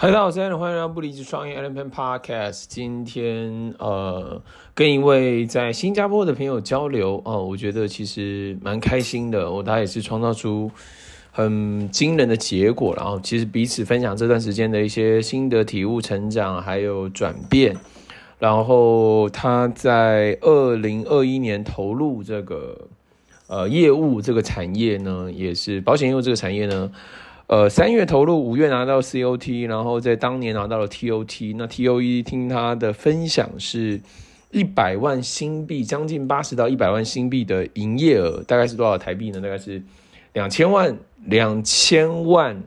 嗨，大家好，我是 Allen，欢迎来到不离职创业 Allen Peng Podcast。今天呃，跟一位在新加坡的朋友交流哦、我觉得其实蛮开心的。我他也是创造出很惊人的结果，然后其实彼此分享这段时间的一些心得体悟、成长还有转变。然后他在二零二一年投入这个呃业务这个产业呢，也是保险业务这个产业呢。呃，三月投入，五月拿到 COT，然后在当年拿到了 TOT。那 TOE 听他的分享是一百万新币，将近八十到一百万新币的营业额，大概是多少台币呢？大概是两千万，两千万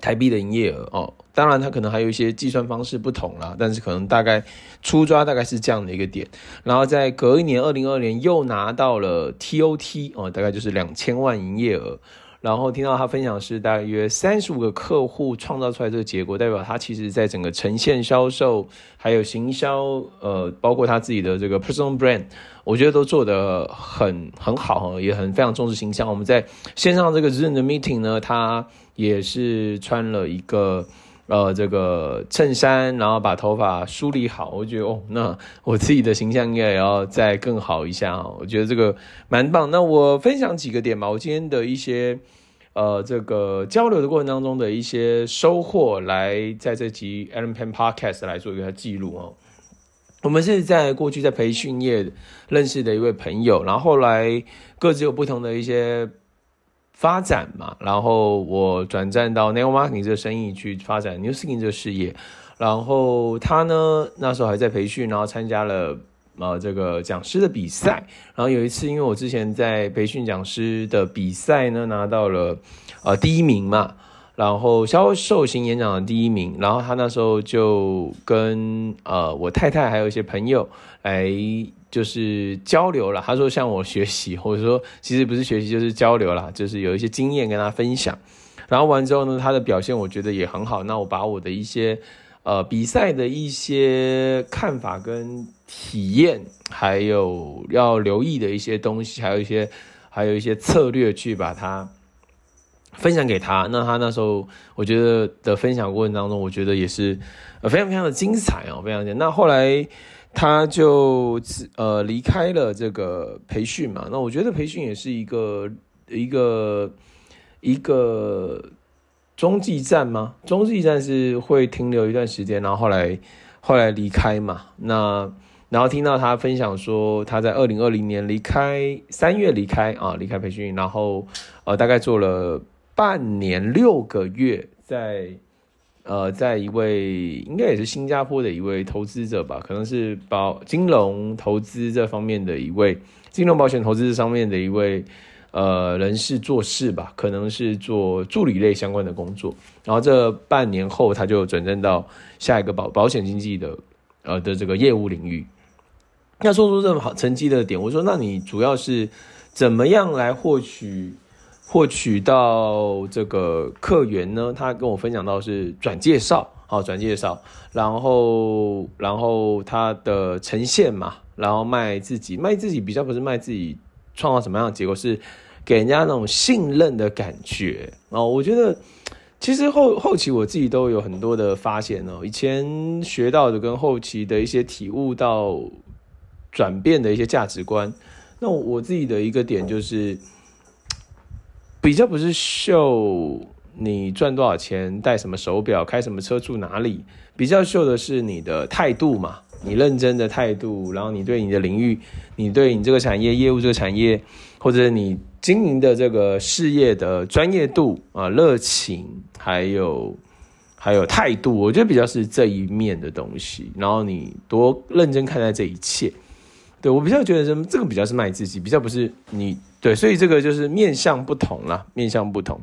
台币的营业额哦。当然，他可能还有一些计算方式不同啦，但是可能大概初抓大概是这样的一个点。然后在隔一年，二零二二年又拿到了 TOT 哦，大概就是两千万营业额。然后听到他分享是大约三十五个客户创造出来这个结果，代表他其实在整个呈现销售还有行销，呃，包括他自己的这个 personal brand，我觉得都做得很很好，也很非常重视形象。我们在线上这个 Zoom 的 meeting 呢，他也是穿了一个。呃，这个衬衫，然后把头发梳理好，我觉得哦，那我自己的形象应该也要再更好一下啊。我觉得这个蛮棒。那我分享几个点吧，我今天的一些呃这个交流的过程当中的一些收获，来在这集 Allen Pen Podcast 来做一个记录哦。我们是在过去在培训业认识的一位朋友，然后后来各自有不同的一些。发展嘛，然后我转战到 Network Marketing 这个生意去发展 New Skin 这个事业，然后他呢那时候还在培训，然后参加了呃这个讲师的比赛，然后有一次因为我之前在培训讲师的比赛呢拿到了呃第一名嘛，然后销售型演讲的第一名，然后他那时候就跟呃我太太还有一些朋友来。就是交流了，他说向我学习，或者说其实不是学习，就是交流了，就是有一些经验跟他分享。然后完之后呢，他的表现我觉得也很好。那我把我的一些呃比赛的一些看法跟体验，还有要留意的一些东西，还有一些还有一些策略去把它分享给他。那他那时候我觉得的分享过程当中，我觉得也是非常非常的精彩哦，非常精彩。那后来。他就呃离开了这个培训嘛，那我觉得培训也是一个一个一个中继站吗？中继站是会停留一段时间，然后后来后来离开嘛。那然后听到他分享说他在二零二零年离开，三月离开啊，离开培训，然后呃大概做了半年六个月在。呃，在一位应该也是新加坡的一位投资者吧，可能是保金融投资这方面的一位金融保险投资这方面的一位呃人士做事吧，可能是做助理类相关的工作。然后这半年后，他就转正到下一个保保险经纪的呃的这个业务领域。那说出这么好成绩的点，我说那你主要是怎么样来获取？获取到这个客源呢，他跟我分享到是转介绍，好转介绍，然后然后他的呈现嘛，然后卖自己，卖自己比较不是卖自己创造什么样的结果，是给人家那种信任的感觉哦。我觉得其实后后期我自己都有很多的发现哦，以前学到的跟后期的一些体悟到转变的一些价值观，那我自己的一个点就是。比较不是秀你赚多少钱、戴什么手表、开什么车、住哪里，比较秀的是你的态度嘛，你认真的态度，然后你对你的领域、你对你这个产业、业务这个产业，或者你经营的这个事业的专业度啊、热情，还有还有态度，我觉得比较是这一面的东西。然后你多认真看待这一切。对，我比较觉得什么，这个比较是卖自己，比较不是你。对，所以这个就是面向不同啦，面向不同，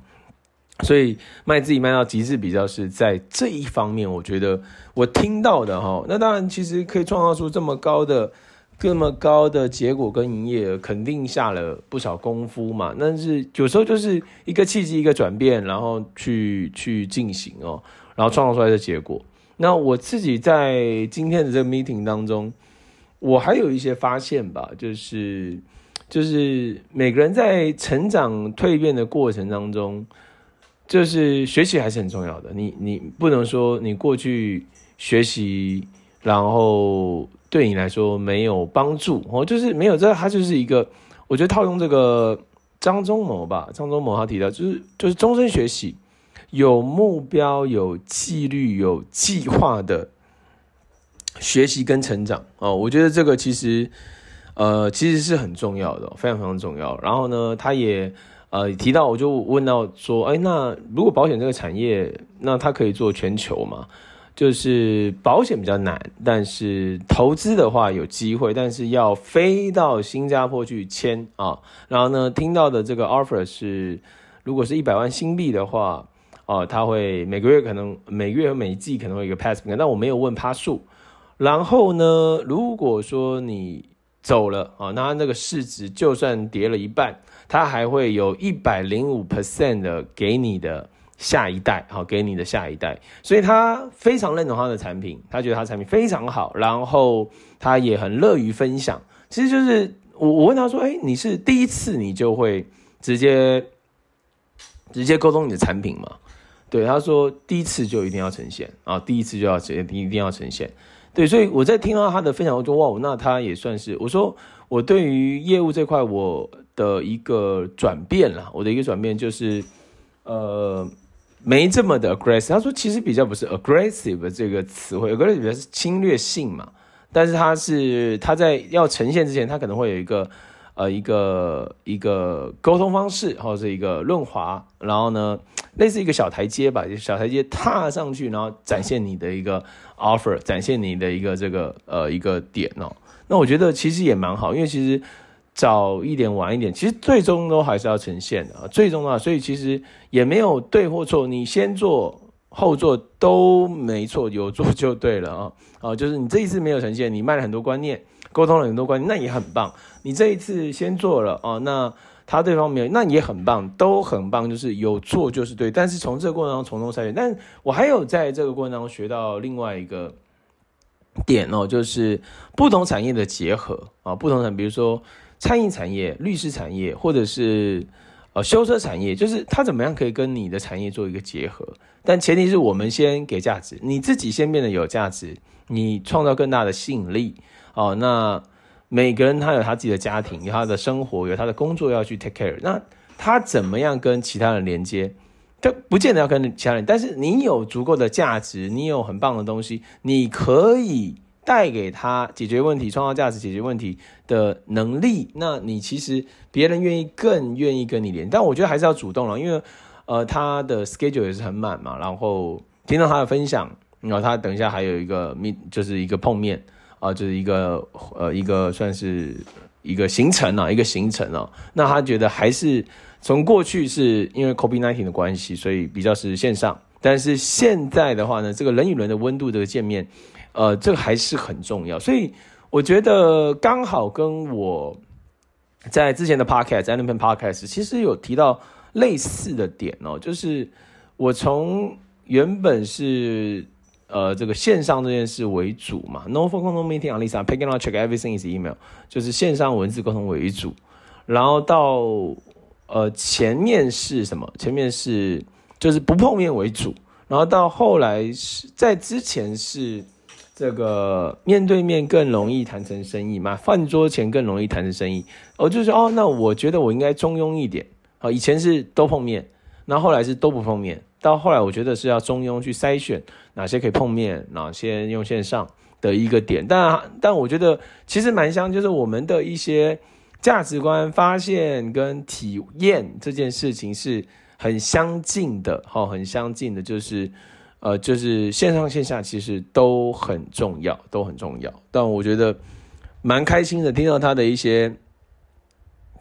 所以卖自己卖到极致，比较是在这一方面。我觉得我听到的哈，那当然其实可以创造出这么高的、这么高的结果跟营业额，肯定下了不少功夫嘛。但是有时候就是一个契机，一个转变，然后去去进行哦，然后创造出来的结果。那我自己在今天的这个 meeting 当中。我还有一些发现吧，就是就是每个人在成长蜕变的过程当中，就是学习还是很重要的。你你不能说你过去学习，然后对你来说没有帮助哦，就是没有这，它就是一个，我觉得套用这个张忠谋吧，张忠谋他提到就是就是终身学习，有目标、有纪律、有计划的学习跟成长哦，我觉得这个其实呃其实是很重要的，非常非常重要。然后呢，他也。呃，提到我就问到说，哎，那如果保险这个产业，那它可以做全球吗？就是保险比较难，但是投资的话有机会，但是要飞到新加坡去签啊。然后呢，听到的这个 offer 是，如果是一百万新币的话，哦、啊，他会每个月可能每个月和每一季可能会有一个 pass，但我没有问趴数。然后呢，如果说你走了啊，那那个市值就算跌了一半。它还会有一百零五 percent 的给你的下一代，好，给你的下一代，所以他非常认同他的产品，他觉得他产品非常好，然后他也很乐于分享。其实就是我我问他说，哎，你是第一次你就会直接直接沟通你的产品吗？对，他说第一次就一定要呈现啊，第一次就要直接一定要呈现。对，所以我在听到他的分享，我说哇，那他也算是我说我对于业务这块我。的一个转变了，我的一个转变就是，呃，没这么的 aggressive。他说其实比较不是 aggressive 这个词汇，aggressive 是侵略性嘛。但是他是他在要呈现之前，他可能会有一个呃一个一个沟通方式，或者是一个润滑，然后呢，类似一个小台阶吧，小台阶踏上去，然后展现你的一个 offer，展现你的一个这个呃一个点哦。那我觉得其实也蛮好，因为其实。早一点晚一点，其实最终都还是要呈现的啊，最终啊，所以其实也没有对或错，你先做后做都没错，有做就对了啊啊，就是你这一次没有呈现，你卖了很多观念，沟通了很多观念，那也很棒。你这一次先做了啊，那他对方没有，那也很棒，都很棒，就是有做就是对。但是从这个过程当中从中筛选，但我还有在这个过程当中学到另外一个点哦，就是不同产业的结合啊，不同产，比如说。餐饮产业、律师产业，或者是呃修车产业，就是它怎么样可以跟你的产业做一个结合？但前提是我们先给价值，你自己先变得有价值，你创造更大的吸引力。哦，那每个人他有他自己的家庭，有他的生活，有他的工作要去 take care。那他怎么样跟其他人连接？他不见得要跟其他人，但是你有足够的价值，你有很棒的东西，你可以。带给他解决问题、创造价值、解决问题的能力，那你其实别人愿意更愿意跟你连，但我觉得还是要主动了，因为呃他的 schedule 也是很满嘛，然后听到他的分享，然后他等一下还有一个面，就是一个碰面啊、呃，就是一个呃一个算是一个行程啊，一个行程啊，那他觉得还是从过去是因为 COVID-19 的关系，所以比较是线上，但是现在的话呢，这个人与人的温度这个见面。呃，这个还是很重要，所以我觉得刚好跟我在之前的 podcast，在那篇 podcast，其实有提到类似的点哦，就是我从原本是呃这个线上这件事为主嘛，no phone no meeting on Lisa，picking up check everything is email，就是线上文字沟通为主，然后到呃前面是什么？前面是就是不碰面为主，然后到后来是在之前是。这个面对面更容易谈成生意嘛？饭桌前更容易谈成生意。我就说哦，那我觉得我应该中庸一点。好，以前是都碰面，然后后来是都不碰面，到后来我觉得是要中庸去筛选哪些可以碰面，哪些用线上的一个点。但但我觉得其实蛮像，就是我们的一些价值观发现跟体验这件事情是很相近的。好，很相近的，就是。呃，就是线上线下其实都很重要，都很重要。但我觉得蛮开心的，听到他的一些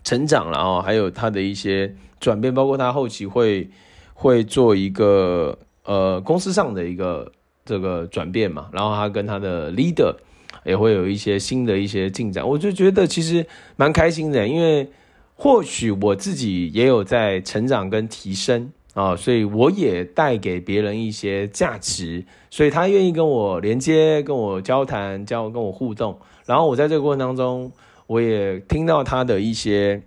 成长了哦，还有他的一些转变，包括他后期会会做一个呃公司上的一个这个转变嘛，然后他跟他的 leader 也会有一些新的一些进展，我就觉得其实蛮开心的，因为或许我自己也有在成长跟提升。啊、所以我也带给别人一些价值，所以他愿意跟我连接、跟我交谈、交跟我互动。然后我在这个过程当中，我也听到他的一些，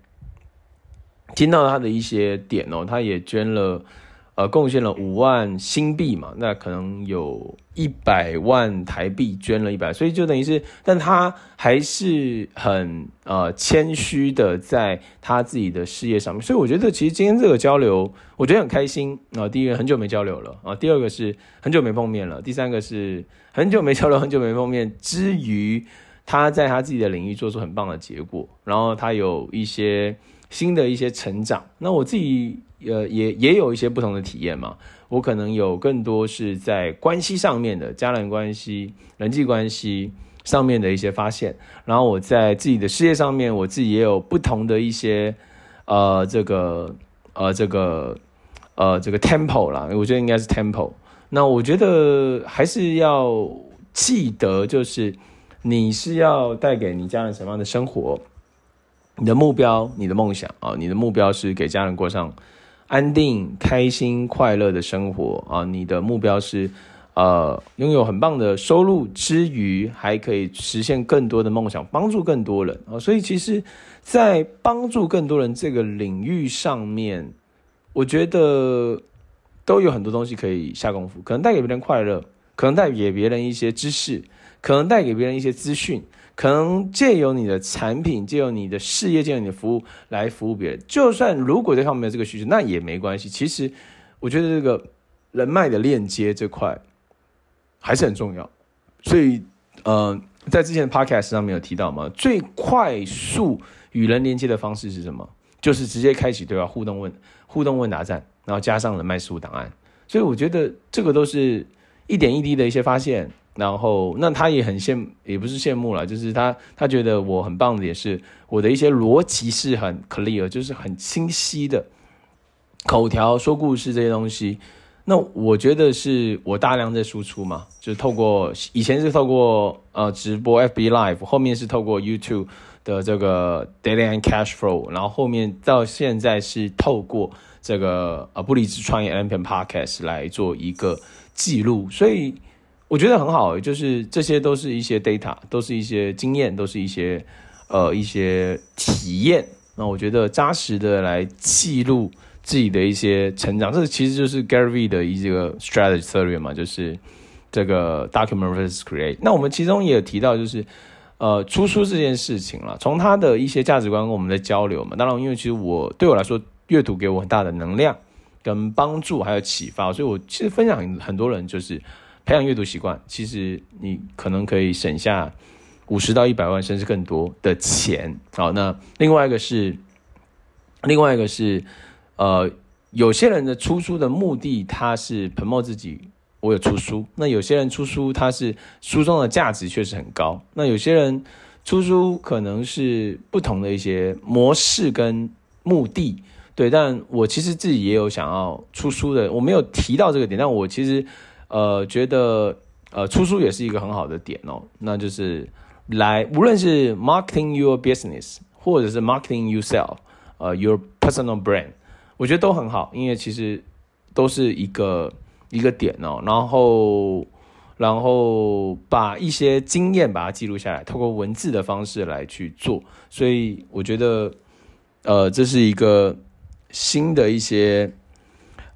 听到他的一些点哦，他也捐了呃，贡献了五万新币嘛，那可能有一百万台币捐了一百，所以就等于是，但他还是很呃谦虚的在他自己的事业上面，所以我觉得其实今天这个交流，我觉得很开心。啊、第一个很久没交流了啊，第二个是很久没碰面了，第三个是很久没交流，很久没碰面之余，他在他自己的领域做出很棒的结果，然后他有一些新的一些成长，那我自己。呃，也也有一些不同的体验嘛。我可能有更多是在关系上面的家人关系、人际关系上面的一些发现。然后我在自己的事业上面，我自己也有不同的一些呃，这个呃，这个呃，这个 tempo 啦。我觉得应该是 tempo。那我觉得还是要记得，就是你是要带给你家人什么样的生活？你的目标、你的梦想啊，你的目标是给家人过上。安定、开心、快乐的生活啊！你的目标是，呃，拥有很棒的收入之余，还可以实现更多的梦想，帮助更多人啊！所以，其实，在帮助更多人这个领域上面，我觉得都有很多东西可以下功夫，可能带给别人快乐，可能带给别人一些知识，可能带给别人一些资讯。可能借由你的产品，借由你的事业，借由你的服务来服务别人。就算如果对方没有这个需求，那也没关系。其实，我觉得这个人脉的链接这块还是很重要。所以，呃，在之前的 podcast 上面有提到嘛，最快速与人连接的方式是什么？就是直接开启对话互动问互动问答站，然后加上人脉事务档案。所以，我觉得这个都是一点一滴的一些发现。然后，那他也很羡，也不是羡慕了，就是他他觉得我很棒的，也是我的一些逻辑是很 clear，就是很清晰的口条说故事这些东西。那我觉得是我大量在输出嘛，就是透过以前是透过呃直播 FB Live，后面是透过 YouTube 的这个 Daily and Cash Flow，然后后面到现在是透过这个呃不离职创业 M P Podcast 来做一个记录，所以。我觉得很好，就是这些都是一些 data，都是一些经验，都是一些呃一些体验。那我觉得扎实的来记录自己的一些成长，这其实就是 Gary V 的一个 strategy 策略嘛，就是这个 document versus create。那我们其中也有提到，就是呃出书这件事情了，从他的一些价值观跟我们的交流嘛。当然，因为其实我对我来说，阅读给我很大的能量跟帮助，还有启发，所以我其实分享很多人就是。培养阅读习惯，其实你可能可以省下五十到一百万，甚至更多的钱。好，那另外一个是，另外一个是，呃，有些人的出书的目的，他是 promote 自己，我有出书。那有些人出书，他是书中的价值确实很高。那有些人出书可能是不同的一些模式跟目的，对。但我其实自己也有想要出书的，我没有提到这个点，但我其实。呃，觉得呃出书也是一个很好的点哦，那就是来无论是 marketing your business 或者是 marketing yourself，呃 your personal brand，我觉得都很好，因为其实都是一个一个点哦，然后然后把一些经验把它记录下来，透过文字的方式来去做，所以我觉得呃这是一个新的一些。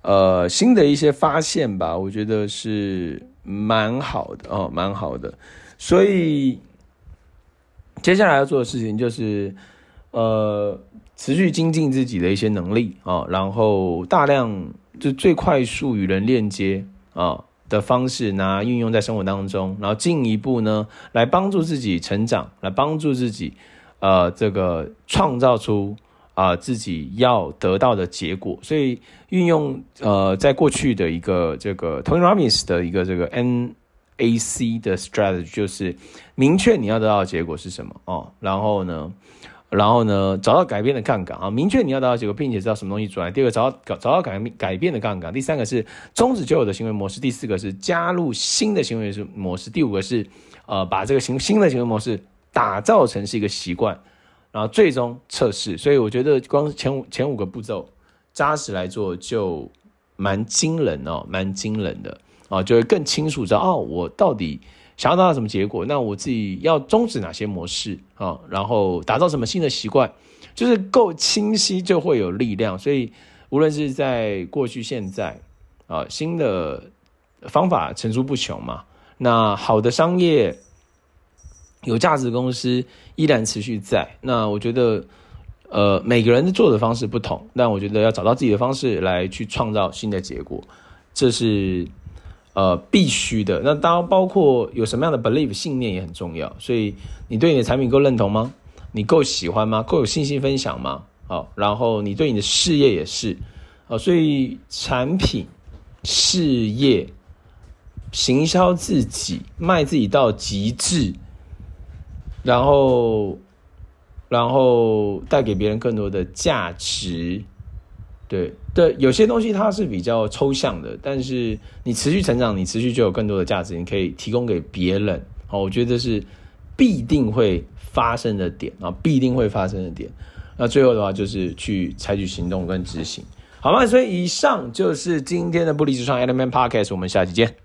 呃，新的一些发现吧，我觉得是蛮好的哦，蛮好的。所以接下来要做的事情就是，呃，持续精进自己的一些能力啊，然后大量就最快速与人链接啊，的方式，拿运用在生活当中，然后进一步呢，来帮助自己成长，来帮助自己，呃，这个创造出。啊、自己要得到的结果，所以运用呃，在过去的一个这个 Tony Robbins 的一个这个 NAC 的 strategy，就是明确你要得到的结果是什么哦，然后呢，然后呢，找到改变的杠杆啊，明确你要得到结果，并且知道什么东西转来。第二个，找到找到改改变的杠杆。第三个是终止旧有的行为模式。第四个是加入新的行为模式。第五个是呃，把这个行新的行为模式打造成是一个习惯。然后最终测试，所以我觉得光前五前五个步骤扎实来做就蛮惊人哦，蛮惊人的啊，就会更清楚知道哦，我到底想要得到什么结果，那我自己要终止哪些模式啊，然后打造什么新的习惯，就是够清晰就会有力量。所以无论是在过去、现在啊，新的方法层出不穷嘛。那好的商业、有价值公司依然持续在。那我觉得，呃，每个人做的方式不同，但我觉得要找到自己的方式来去创造新的结果，这是呃必须的。那当然包括有什么样的 belief 信念也很重要。所以你对你的产品够认同吗？你够喜欢吗？够有信心分享吗？好，然后你对你的事业也是，好，所以产品、事业、行销自己、卖自己到极致，然后，然后带给别人更多的价值，对对，有些东西它是比较抽象的，但是你持续成长，你持续就有更多的价值，你可以提供给别人，好，我觉得这是必定会发生的点啊，必定会发生的点。那最后的话就是去采取行动跟执行，好吗？所以以上就是今天的不离职创业 Element Podcast，我们下期见。